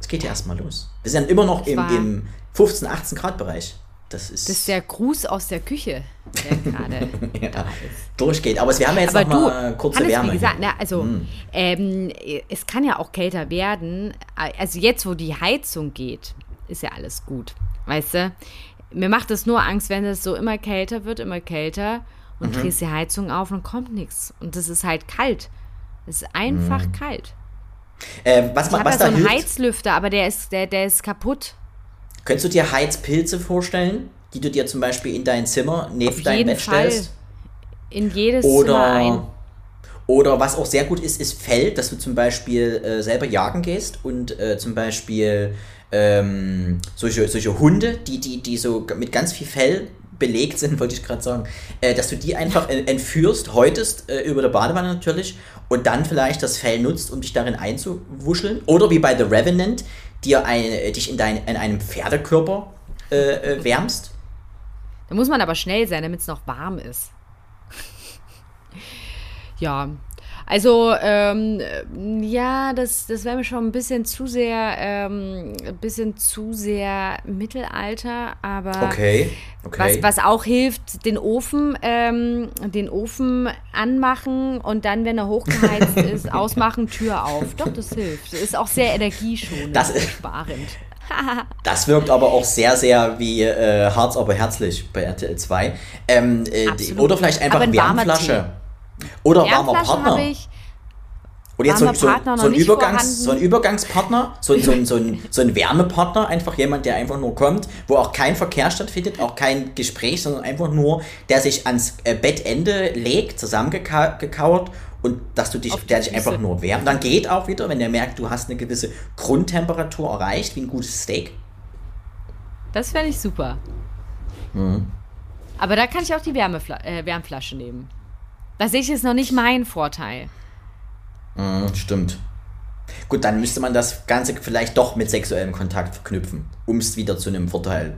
Es geht ja erstmal los. Wir sind immer noch im, im 15, 18 Grad Bereich. Das ist, Das ist der Gruß aus der Küche, der gerade ja, durchgeht. Aber wir haben ja jetzt Aber noch du, mal kurze Hannes, Wärme. wie gesagt, na, also ähm, es kann ja auch kälter werden. Also jetzt, wo die Heizung geht, ist ja alles gut, weißt du? Mir macht es nur Angst, wenn es so immer kälter wird, immer kälter und drehst die Heizung auf und kommt nichts. Und das ist halt kalt. Es ist einfach kalt. äh, was Ich habe ja so einen hilft, Heizlüfter, aber der ist, der, der ist kaputt. könntest du dir Heizpilze vorstellen, die du dir zum Beispiel in dein Zimmer neben dein Bett Fall. stellst? In jedes Zimmer ein. Oder, oder was auch sehr gut ist, ist Fell, dass du zum Beispiel äh, selber jagen gehst und äh, zum Beispiel ähm, solche, solche Hunde, die, die, die so mit ganz viel Fell belegt sind, wollte ich gerade sagen, äh, dass du die einfach entführst, häutest äh, über der Badewanne natürlich und dann vielleicht das Fell nutzt, um dich darin einzuwuscheln. Oder wie bei The Revenant, dir ein, äh, dich in, dein, in einem Pferdekörper äh, äh, wärmst. Da muss man aber schnell sein, damit es noch warm ist. ja, also ähm, ja, das, das wäre mir schon ein bisschen zu sehr, ähm, ein bisschen zu sehr Mittelalter, aber Okay, okay. was, was auch hilft, den Ofen, ähm, den Ofen anmachen und dann, wenn er hochgeheizt ist, ausmachen, Tür auf. Doch, das hilft. Das ist auch sehr energieschonend Das ist- sparend. Das wirkt aber auch sehr, sehr wie äh, Harz, aber herzlich bei RTL 2. Ähm, äh, oder vielleicht einfach ein Wärmflasche. Oder warmer Partner. ich. Und jetzt so, so, so, ein Übergangs, so ein Übergangspartner, so, so, so, ein, so ein Wärmepartner, einfach jemand, der einfach nur kommt, wo auch kein Verkehr stattfindet, auch kein Gespräch, sondern einfach nur, der sich ans äh, Bettende legt, zusammengekauert und dass du dich, der dich einfach nur wärmt. Dann geht auch wieder, wenn der merkt, du hast eine gewisse Grundtemperatur erreicht, wie ein gutes Steak. Das fände ich super. Mhm. Aber da kann ich auch die Wärmefla äh, Wärmflasche nehmen. Sehe ich jetzt noch nicht mein Vorteil. Mhm, stimmt. Gut, dann müsste man das Ganze vielleicht doch mit sexuellem Kontakt verknüpfen, um es wieder zu einem Vorteil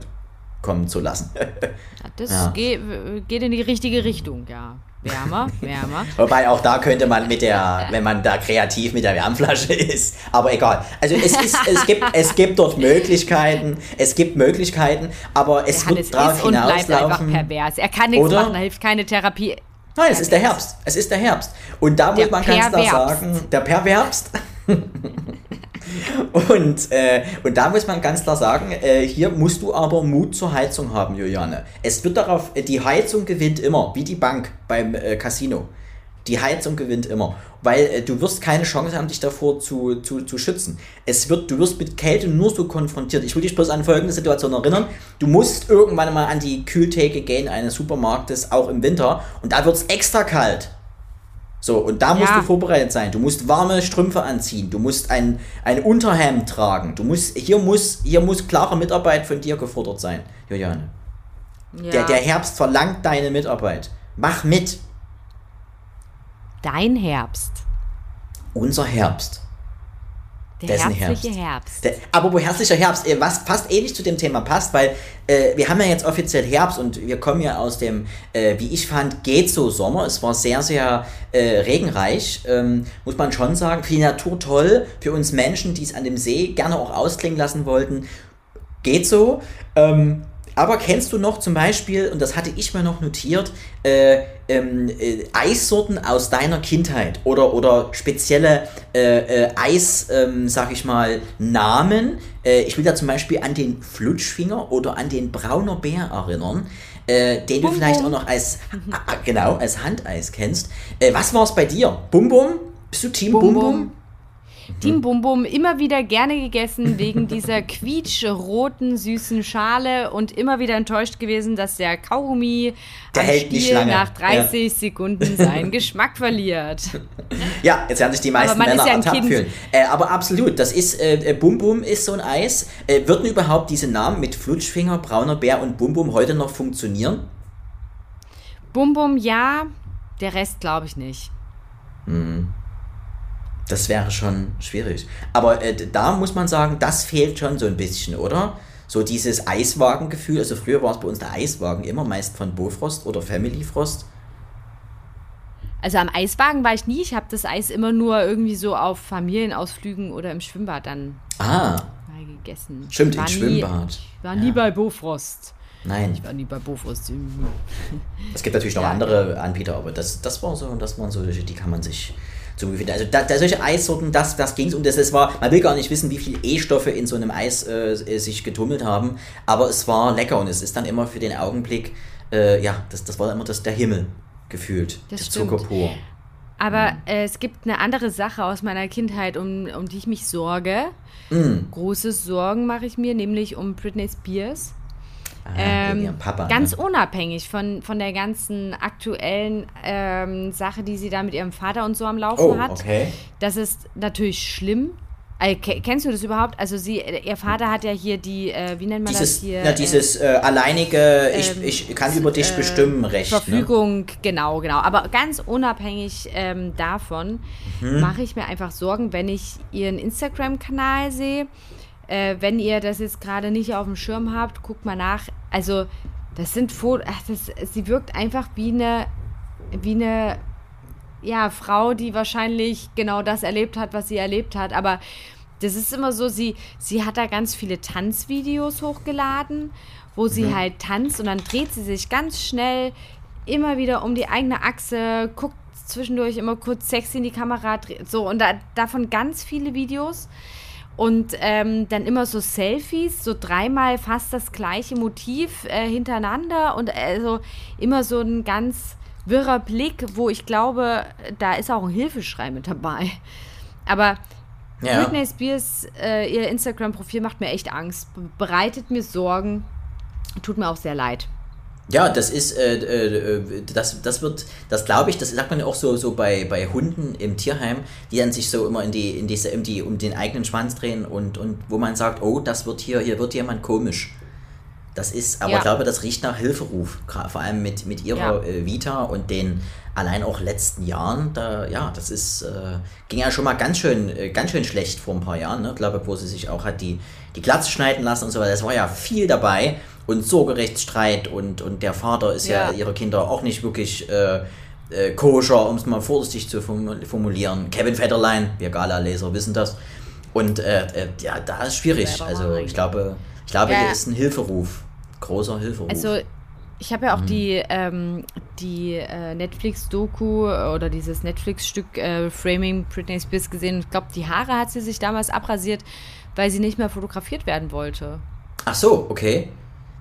kommen zu lassen. das ja. geht, geht in die richtige Richtung, ja. Wärmer, wärmer. Wobei auch da könnte man mit der, wenn man da kreativ mit der Wärmflasche ist. Aber egal. Also es, ist, es, gibt, es gibt dort Möglichkeiten. Es gibt Möglichkeiten, aber es wird darauf hinauslaufen. pervers. Er kann nichts oder? machen, da hilft keine Therapie. Nein, es ist der Herbst. Es ist der Herbst. Und da muss man ganz klar sagen, der Perverbst. und, äh, und da muss man ganz klar sagen, äh, hier musst du aber Mut zur Heizung haben, Juliane. Es wird darauf, die Heizung gewinnt immer, wie die Bank beim äh, Casino. Die Heizung gewinnt immer, weil äh, du wirst keine Chance haben, dich davor zu, zu, zu schützen. Es wird, du wirst mit Kälte nur so konfrontiert. Ich will dich bloß an folgende Situation erinnern. Du musst irgendwann mal an die Kühltheke gehen eines Supermarktes, auch im Winter, und da wird es extra kalt. So, und da musst ja. du vorbereitet sein. Du musst warme Strümpfe anziehen. Du musst ein, ein Unterhemd tragen. Du musst, hier muss, hier muss klare Mitarbeit von dir gefordert sein, Juliane. Ja. Der, der Herbst verlangt deine Mitarbeit. Mach mit. Dein Herbst. Unser Herbst. Der Dessen herbstliche Herbst. Herbst. Der, aber wo herzlicher Herbst, äh, was fast ähnlich zu dem Thema passt, weil äh, wir haben ja jetzt offiziell Herbst und wir kommen ja aus dem, äh, wie ich fand, geht so Sommer. Es war sehr, sehr äh, regenreich, ähm, muss man schon sagen. Für die Natur toll, für uns Menschen, die es an dem See gerne auch ausklingen lassen wollten, geht so. Ähm, aber kennst du noch zum Beispiel, und das hatte ich mir noch notiert, äh, ähm, äh, Eissorten aus deiner Kindheit oder, oder spezielle äh, äh Eis, ähm, sag ich mal, Namen? Äh, ich will da zum Beispiel an den Flutschfinger oder an den Brauner Bär erinnern. Äh, den du vielleicht auch noch als genau als Handeis kennst. was war es bei dir? Bum Bum? Bist du Team Bum Bum? Bum? Team Bum Bum immer wieder gerne gegessen wegen dieser quietschroten süßen Schale und immer wieder enttäuscht gewesen, dass der Kaugummi der hält nicht lange. nach 30 ja. Sekunden seinen Geschmack verliert. Ja, jetzt werden sich die meisten Männer ja ertappt fühlen. Äh, aber absolut, das ist äh, Bum Bum ist so ein Eis. Äh, würden überhaupt diese Namen mit Flutschfinger, brauner Bär und Bum Bum heute noch funktionieren? Bum Bum ja, der Rest glaube ich nicht. Mhm. Das wäre schon schwierig. Aber äh, da muss man sagen, das fehlt schon so ein bisschen, oder? So dieses Eiswagengefühl. Also früher war es bei uns der Eiswagen immer, meist von Bofrost oder Family Frost. Also am Eiswagen war ich nie. Ich habe das Eis immer nur irgendwie so auf Familienausflügen oder im Schwimmbad dann ah. mal gegessen. Stimmt, im Schwimmbad. Ich war nie ja. bei Bofrost. Nein. Ich war nie bei Bofrost. Es gibt natürlich noch ja. andere Anbieter, aber das, das war so, das waren so, die kann man sich zum Gefühl. Also da, da solche Eissorten, das, das ging es und das, das war, man will gar nicht wissen, wie viel E-Stoffe in so einem Eis äh, sich getummelt haben, aber es war lecker und es ist dann immer für den Augenblick, äh, ja, das, das war immer das, der Himmel gefühlt, das der Zucker pur. Aber mhm. äh, es gibt eine andere Sache aus meiner Kindheit, um, um die ich mich sorge. Mhm. Große Sorgen mache ich mir, nämlich um Britney Spears. Ah, ähm, Papa, ganz ne? unabhängig von, von der ganzen aktuellen ähm, Sache, die sie da mit ihrem Vater und so am Laufen oh, hat. Okay. Das ist natürlich schlimm. Äh, kennst du das überhaupt? Also sie, ihr Vater hat ja hier die, äh, wie nennt man dieses, das hier? Ja, dieses äh, alleinige, ich, ähm, ich kann über dich äh, bestimmen Recht. Ne? Verfügung, ne? genau, genau. Aber ganz unabhängig ähm, davon mhm. mache ich mir einfach Sorgen, wenn ich ihren Instagram-Kanal sehe äh, wenn ihr das jetzt gerade nicht auf dem Schirm habt, guckt mal nach. Also, das sind Fotos. Sie wirkt einfach wie eine, wie eine ja, Frau, die wahrscheinlich genau das erlebt hat, was sie erlebt hat. Aber das ist immer so, sie, sie hat da ganz viele Tanzvideos hochgeladen, wo sie mhm. halt tanzt und dann dreht sie sich ganz schnell immer wieder um die eigene Achse, guckt zwischendurch immer kurz sexy in die Kamera, so und da, davon ganz viele Videos. Und ähm, dann immer so Selfies, so dreimal fast das gleiche Motiv äh, hintereinander und also immer so ein ganz wirrer Blick, wo ich glaube, da ist auch ein Hilfeschrei mit dabei. Aber Ja. Britney Spears, äh, ihr Instagram-Profil macht mir echt Angst, bereitet mir Sorgen, tut mir auch sehr leid. Ja, das ist, äh, äh, das, das wird, das glaube ich, das sagt man ja auch so, so bei, bei Hunden im Tierheim, die dann sich so immer in die, in diese, in die, um den eigenen Schwanz drehen und, und wo man sagt, oh, das wird hier, hier wird jemand komisch. Das ist, aber Ja. ich glaube, das riecht nach Hilferuf, vor allem mit, mit ihrer Ja. äh, Vita und den allein auch letzten Jahren, da, ja, das ist, äh, ging ja schon mal ganz schön, äh, ganz schön schlecht vor ein paar Jahren, ne? glaube wo sie sich auch hat die, die Glatze schneiden lassen und so weiter. Es war ja viel dabei und Sorgerechtsstreit und, und der Vater ist ja, Ja. ihre Kinder auch nicht wirklich äh, äh, koscher, um es mal vorsichtig zu formu- formulieren. Kevin Federlein, wir Gala-Leser wissen das. Und äh, äh, ja, da ist schwierig. Also ich glaube, ich glaube, Ja. hier ist ein Hilferuf. Großer Hilferuf. Also ich habe ja Mhm. auch die, ähm, die äh, Netflix-Doku oder dieses Netflix-Stück äh, Framing Britney Spears gesehen. Ich glaube, die Haare hat sie sich damals abrasiert, weil sie nicht mehr fotografiert werden wollte. Ach so, okay.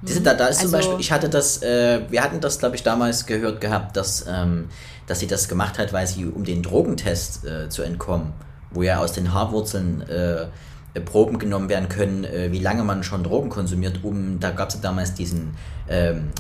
Diese, da, da ist zum Also- Beispiel, ich hatte das, äh, wir hatten das, glaube ich, damals gehört gehabt, dass, ähm, dass sie das gemacht hat, weil sie, um den Drogentest äh, zu entkommen, wo ja aus den Haarwurzeln äh, äh, Proben genommen werden können, äh, wie lange man schon Drogen konsumiert, um, da gab es ja damals diesen ähm,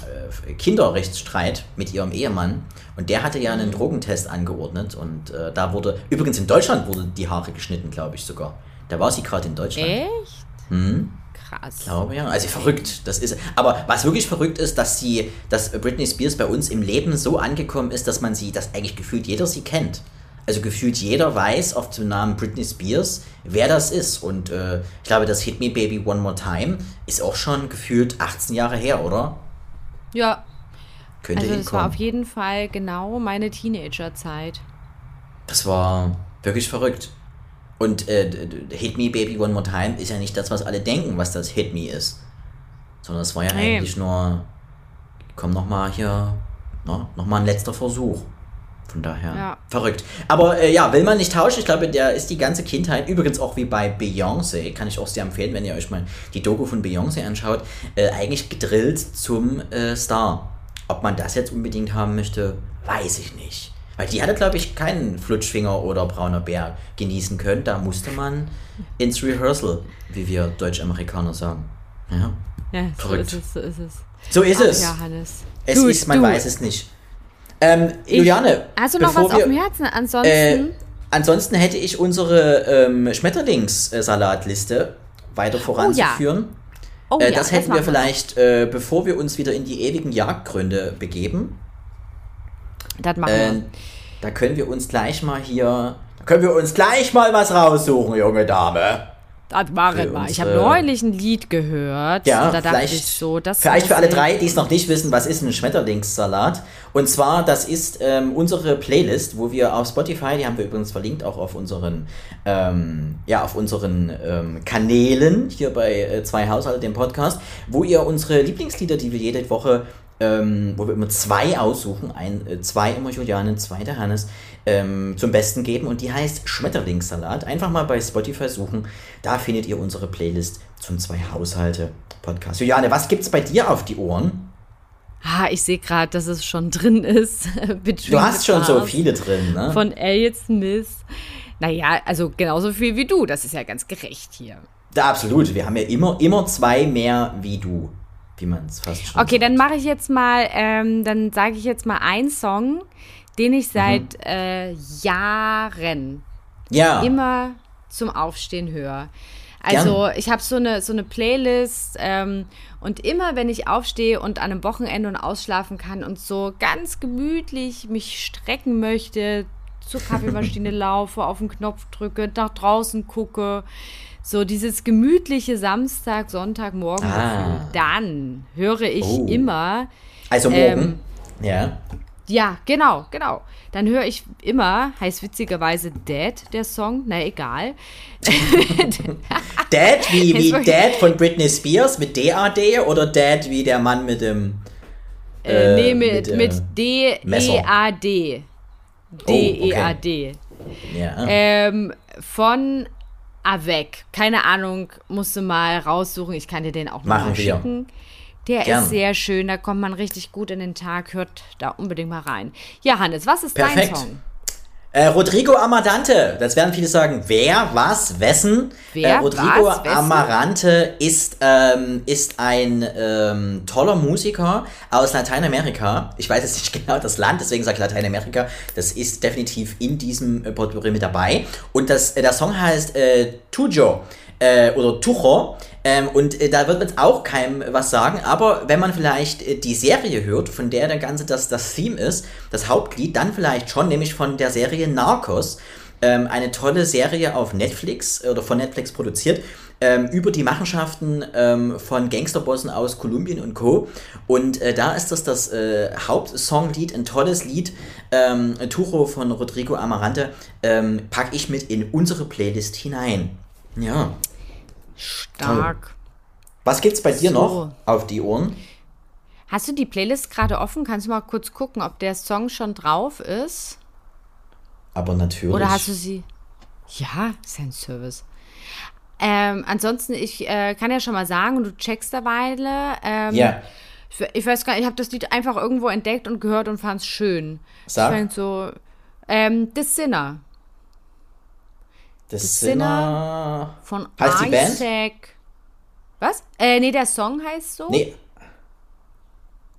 äh, Kinderrechtsstreit mit ihrem Ehemann und der hatte ja einen Drogentest angeordnet und da wurde, übrigens in Deutschland wurde die Haare geschnitten, glaube ich sogar. Da war sie gerade in Deutschland. Echt? Mhm. Krass. glaube ja. Also verrückt, das ist. Aber was wirklich verrückt ist, dass sie, dass Britney Spears bei uns im Leben so angekommen ist, dass man sie, dass eigentlich gefühlt jeder sie kennt. Also gefühlt jeder weiß auf dem Namen Britney Spears, wer das ist. Und äh, ich glaube, das Hit Me Baby One More Time ist auch schon gefühlt 18 Jahre her, oder? Ja, Könnte also das war hinkommen. auf jeden Fall genau meine Teenagerzeit. Das war wirklich verrückt. Und äh, Hit Me Baby One More Time ist ja nicht das, was alle denken, was das Hit Me ist. Sondern es war ja Nee. eigentlich nur, komm nochmal hier, no, nochmal ein letzter Versuch. Von daher, Ja. verrückt. Aber äh, ja, will man nicht tauschen. Ich glaube, der ist die ganze Kindheit, übrigens auch wie bei Beyoncé, kann ich auch sehr empfehlen, wenn ihr euch mal die Doku von Beyoncé anschaut, äh, eigentlich gedrillt zum äh, Star. Ob man das jetzt unbedingt haben möchte, weiß ich nicht. Weil die hatte, glaube ich, keinen Flutschfinger oder brauner Bär genießen können. Da musste man ins Rehearsal, wie wir Deutsch-Amerikaner sagen. Ja. Ja, so Verrückt. ist es, so ist es. So ist Ach es. ja, Hannes. es Gut, ist, man du, weiß es nicht. Ähm, ich- Juliane, Hast du noch was auf wir- dem Herzen? Ansonsten. Äh, ansonsten hätte ich unsere ähm, Schmetterlingssalatliste weiter voranzuführen. oh äh, ja, das hätten wir machen vielleicht, äh, bevor wir uns wieder in die ewigen Jagdgründe begeben. Das machen Äh, wir. da können wir uns gleich mal hier, da können wir uns gleich mal was raussuchen, junge Dame. Das machen wir. Ich habe neulich ein Lied gehört. Ja, da vielleicht ich so, das Vielleicht für alle drei, die es noch nicht wissen, was ist ein Schmetterlingssalat? Und zwar, das ist ähm, unsere Playlist, wo wir auf Spotify, die haben wir übrigens verlinkt, auch auf unseren, ähm, ja, auf unseren ähm, Kanälen hier bei äh, Zwei Haushalte, dem Podcast, wo ihr unsere Lieblingslieder, die wir jede Woche, ähm, wo wir immer zwei aussuchen, ein, äh, zwei immer Juliane, zwei der Hannes, ähm, zum Besten geben und die heißt Schmetterlingssalat. Einfach mal bei Spotify suchen, da findet ihr unsere Playlist zum Zwei Haushalte Podcast. Juliane, was gibt's bei dir auf die Ohren? Ah, ich sehe gerade, dass es schon drin ist. Du hast schon so viele drin, ne? Von Elliot Smith. Naja, also genauso viel wie du. Das ist ja ganz gerecht hier. Ja, absolut. Wir haben ja immer, immer zwei mehr wie du, wie man es fast schon Okay, sagt. dann mache ich jetzt mal, ähm, dann sage ich jetzt mal einen Song, den ich seit äh, Jahren Ja, immer zum Aufstehen höre. Also ich habe so eine, so eine Playlist ähm, und immer wenn ich aufstehe und an einem Wochenende und ausschlafen kann und so ganz gemütlich mich strecken möchte, zur Kaffeemaschine laufe, auf den Knopf drücke, nach draußen gucke, so dieses gemütliche Samstag, Sonntagmorgen, Ah. dann höre ich Oh. immer also morgen. ja. ja, genau, genau. Dann höre ich immer, heißt witzigerweise Dad, der Song, na egal. Dad wie, wie Dad von Britney Spears mit D-A-D oder Dad wie der Mann mit dem. Äh, nee, Äh, mit, mit, äh, mit D-E-A-D. D-E-A-D. Ja. Ähm, von Avec. Keine Ahnung, musst du mal raussuchen. Ich kann dir den auch mal schicken. Der Gern. ist sehr schön, da kommt man richtig gut in den Tag. Hört da unbedingt mal rein. Ja, Hannes, was ist Perfekt. dein Song? Äh, Rodrigo Amarante, das werden viele sagen, wer, was, wessen? Wer, äh, Rodrigo was, wessen? Amarante ist, ähm, ist ein ähm, toller Musiker aus Lateinamerika. Ich weiß jetzt nicht genau das Land, deswegen sage ich Lateinamerika. Das ist definitiv in diesem äh, Potpourri mit dabei. Und das, äh, der Song heißt äh, Tujo äh, oder Tucho. Ähm, und äh, da wird man jetzt auch keinem was sagen, aber wenn man vielleicht äh, die Serie hört, von der der Ganze das, das Theme ist, das Hauptglied, dann vielleicht schon, nämlich von der Serie Narcos. Ähm, eine tolle Serie auf Netflix äh, oder von Netflix produziert. Ähm, über die Machenschaften ähm, von Gangsterbossen aus Kolumbien und Co. Und äh, da ist das das äh, Hauptsonglied, ein tolles Lied, ähm, Turo von Rodrigo Amarante, ähm, packe ich mit in unsere Playlist hinein. Ja. Stark. Was gibt's bei dir So. noch auf die Ohren? Hast du die Playlist gerade offen? Kannst du mal kurz gucken, ob der Song schon drauf ist? Aber natürlich. Oder hast du sie? Ja, ist ein Service. Ähm, ansonsten, ich äh, kann ja schon mal sagen, und du checkst derweil. Ähm, Ja. ich, ich weiß gar nicht, ich habe das Lied einfach irgendwo entdeckt und gehört und fand es schön. Sag. Ich fand so, ähm, The Sinner Das The Sinner. von Heißt die Band? Isaac. Was? Äh, nee, der Song heißt so. Nee,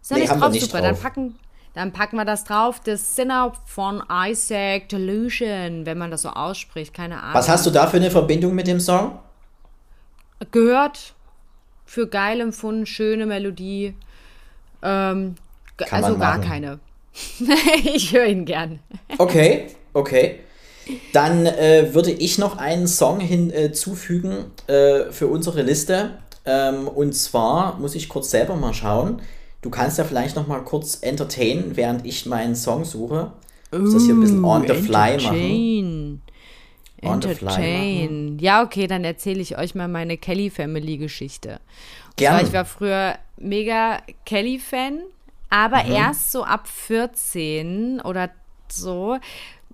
Ist da nee, nicht haben wir drauf? nicht Super, drauf. Dann, packen, dann packen wir das drauf. The Sinner von Isaac Delusion, wenn man das so ausspricht. Keine Ahnung. was hast du da für eine Verbindung mit dem Song? gehört? Für geil empfunden, schöne Melodie. Ähm, also gar keine. ich höre ihn gern. Okay, okay. Dann äh, würde ich noch einen Song hinzufügen äh, für unsere Liste. Ähm, und zwar muss ich kurz selber mal schauen. Du kannst ja vielleicht noch mal kurz entertainen, während ich meinen Song suche. Muss das hier ein bisschen on the fly machen. Entertain. On the fly. Ja, okay, dann erzähle ich euch mal meine Kelly Family Geschichte. Und Gerne. zwar, Ich war früher mega Kelly-Fan, aber Mhm. erst so ab 14 oder so.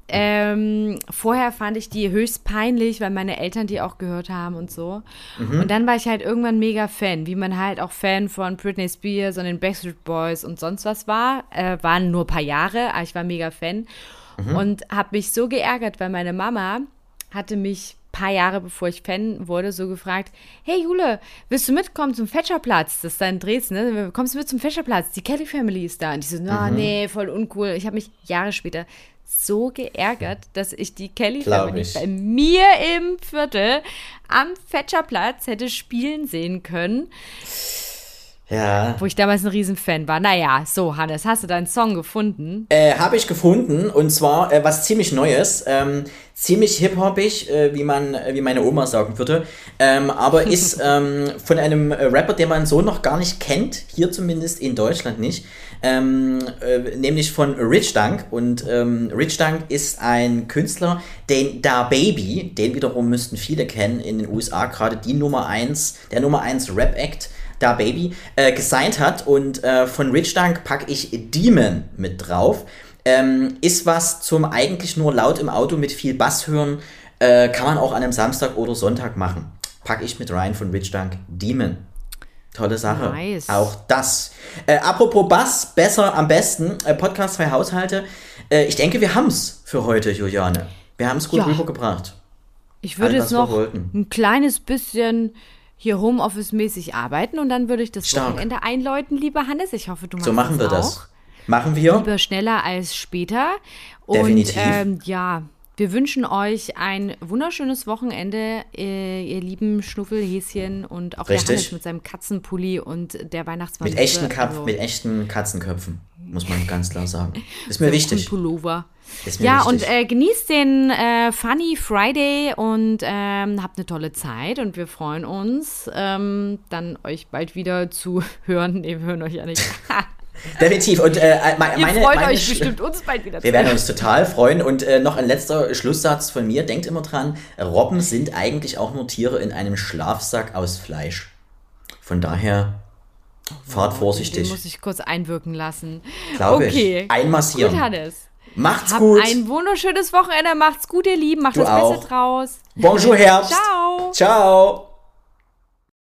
Ähm, vorher fand ich die höchst peinlich, weil meine Eltern die auch gehört haben und so. Mhm. Und dann war ich halt irgendwann mega Fan, wie man halt auch Fan von Britney Spears und den Backstreet Boys und sonst was war. Äh, waren nur ein paar Jahre, aber ich war mega Fan. Mhm. Und habe mich so geärgert, weil meine Mama hatte mich paar Jahre bevor ich Fan wurde, so gefragt, hey Jule, willst du mitkommen zum Fetscherplatz? Das ist da in Dresden, ne? Kommst du mit zum Fetscherplatz? Die Kelly Family ist da. Und ich so, na, Mhm. nee, voll uncool. Ich habe mich Jahre später so geärgert, dass ich die Kelly Glaub Family ich. bei mir im Viertel am Fetscherplatz hätte spielen sehen können, Ja. wo ich damals ein Riesenfan war. Naja, so, Hannes, hast du deinen Song gefunden? Äh, Habe ich gefunden und zwar äh, was ziemlich Neues, ähm, ziemlich hip-hopig, äh, wie man, äh, wie meine Oma sagen würde, ähm, aber ist ähm, von einem äh, Rapper, den man so noch gar nicht kennt, hier zumindest in Deutschland nicht, ähm, äh, nämlich von Rich Dunk und ähm, Rich Dunk ist ein Künstler, den Da Baby, den wiederum müssten viele kennen in den USA, gerade die Nummer 1, der Nummer 1 Rap-Act da Baby äh, gesigned hat und äh, von Rich Dunk packe ich Demon mit drauf. Ähm, ist was zum eigentlich nur laut im Auto mit viel Bass hören, äh, kann man auch an einem Samstag oder Sonntag machen. Packe ich mit rein von Rich Dunk Demon. Tolle Sache. Nice. Auch das. Äh, apropos Bass, besser am besten, äh, Podcast für Haushalte. Äh, ich denke, wir haben's für heute, Juliane. Wir haben es gut Ja. rübergebracht. Ich würde jetzt wir noch wollten. ein kleines bisschen hier Homeoffice-mäßig arbeiten und dann würde ich das Stark. Wochenende einläuten, lieber Hannes. Ich hoffe, du machst So machen wir auch. das. Machen wir. Lieber schneller als später. Und Definitiv. ähm, ja, wir wünschen euch ein wunderschönes Wochenende, äh, ihr lieben Schnuffelhäschen und auch Richtig. der Hannes mit seinem Katzenpulli und der Weihnachtsmann. Mit echten, also, mit echten Katzenköpfen, muss man ganz klar sagen. Ist mir wichtig. Pullover. Ist mir Ja, wichtig. und äh, genießt den äh, Funny Friday und ähm, habt eine tolle Zeit und wir freuen uns, ähm, dann euch bald wieder zu hören. Nee, wir hören euch ja nicht. Definitiv. Und äh, Ihr meine, freut meine euch bestimmt, uns bald wieder Wir werden uns total freuen. Und äh, noch ein letzter Schlusssatz von mir. Denkt immer dran, Robben sind eigentlich auch nur Tiere in einem Schlafsack aus Fleisch. Von daher, fahrt Den vorsichtig. muss ich kurz einwirken lassen. Glaube okay. ich. Einmassieren. Gut, Hannes. Macht's Habt gut. ein wunderschönes Wochenende. Macht's gut, ihr Lieben. Macht Du das auch. Beste draus. Bonjour Herbst. Ciao. Ciao.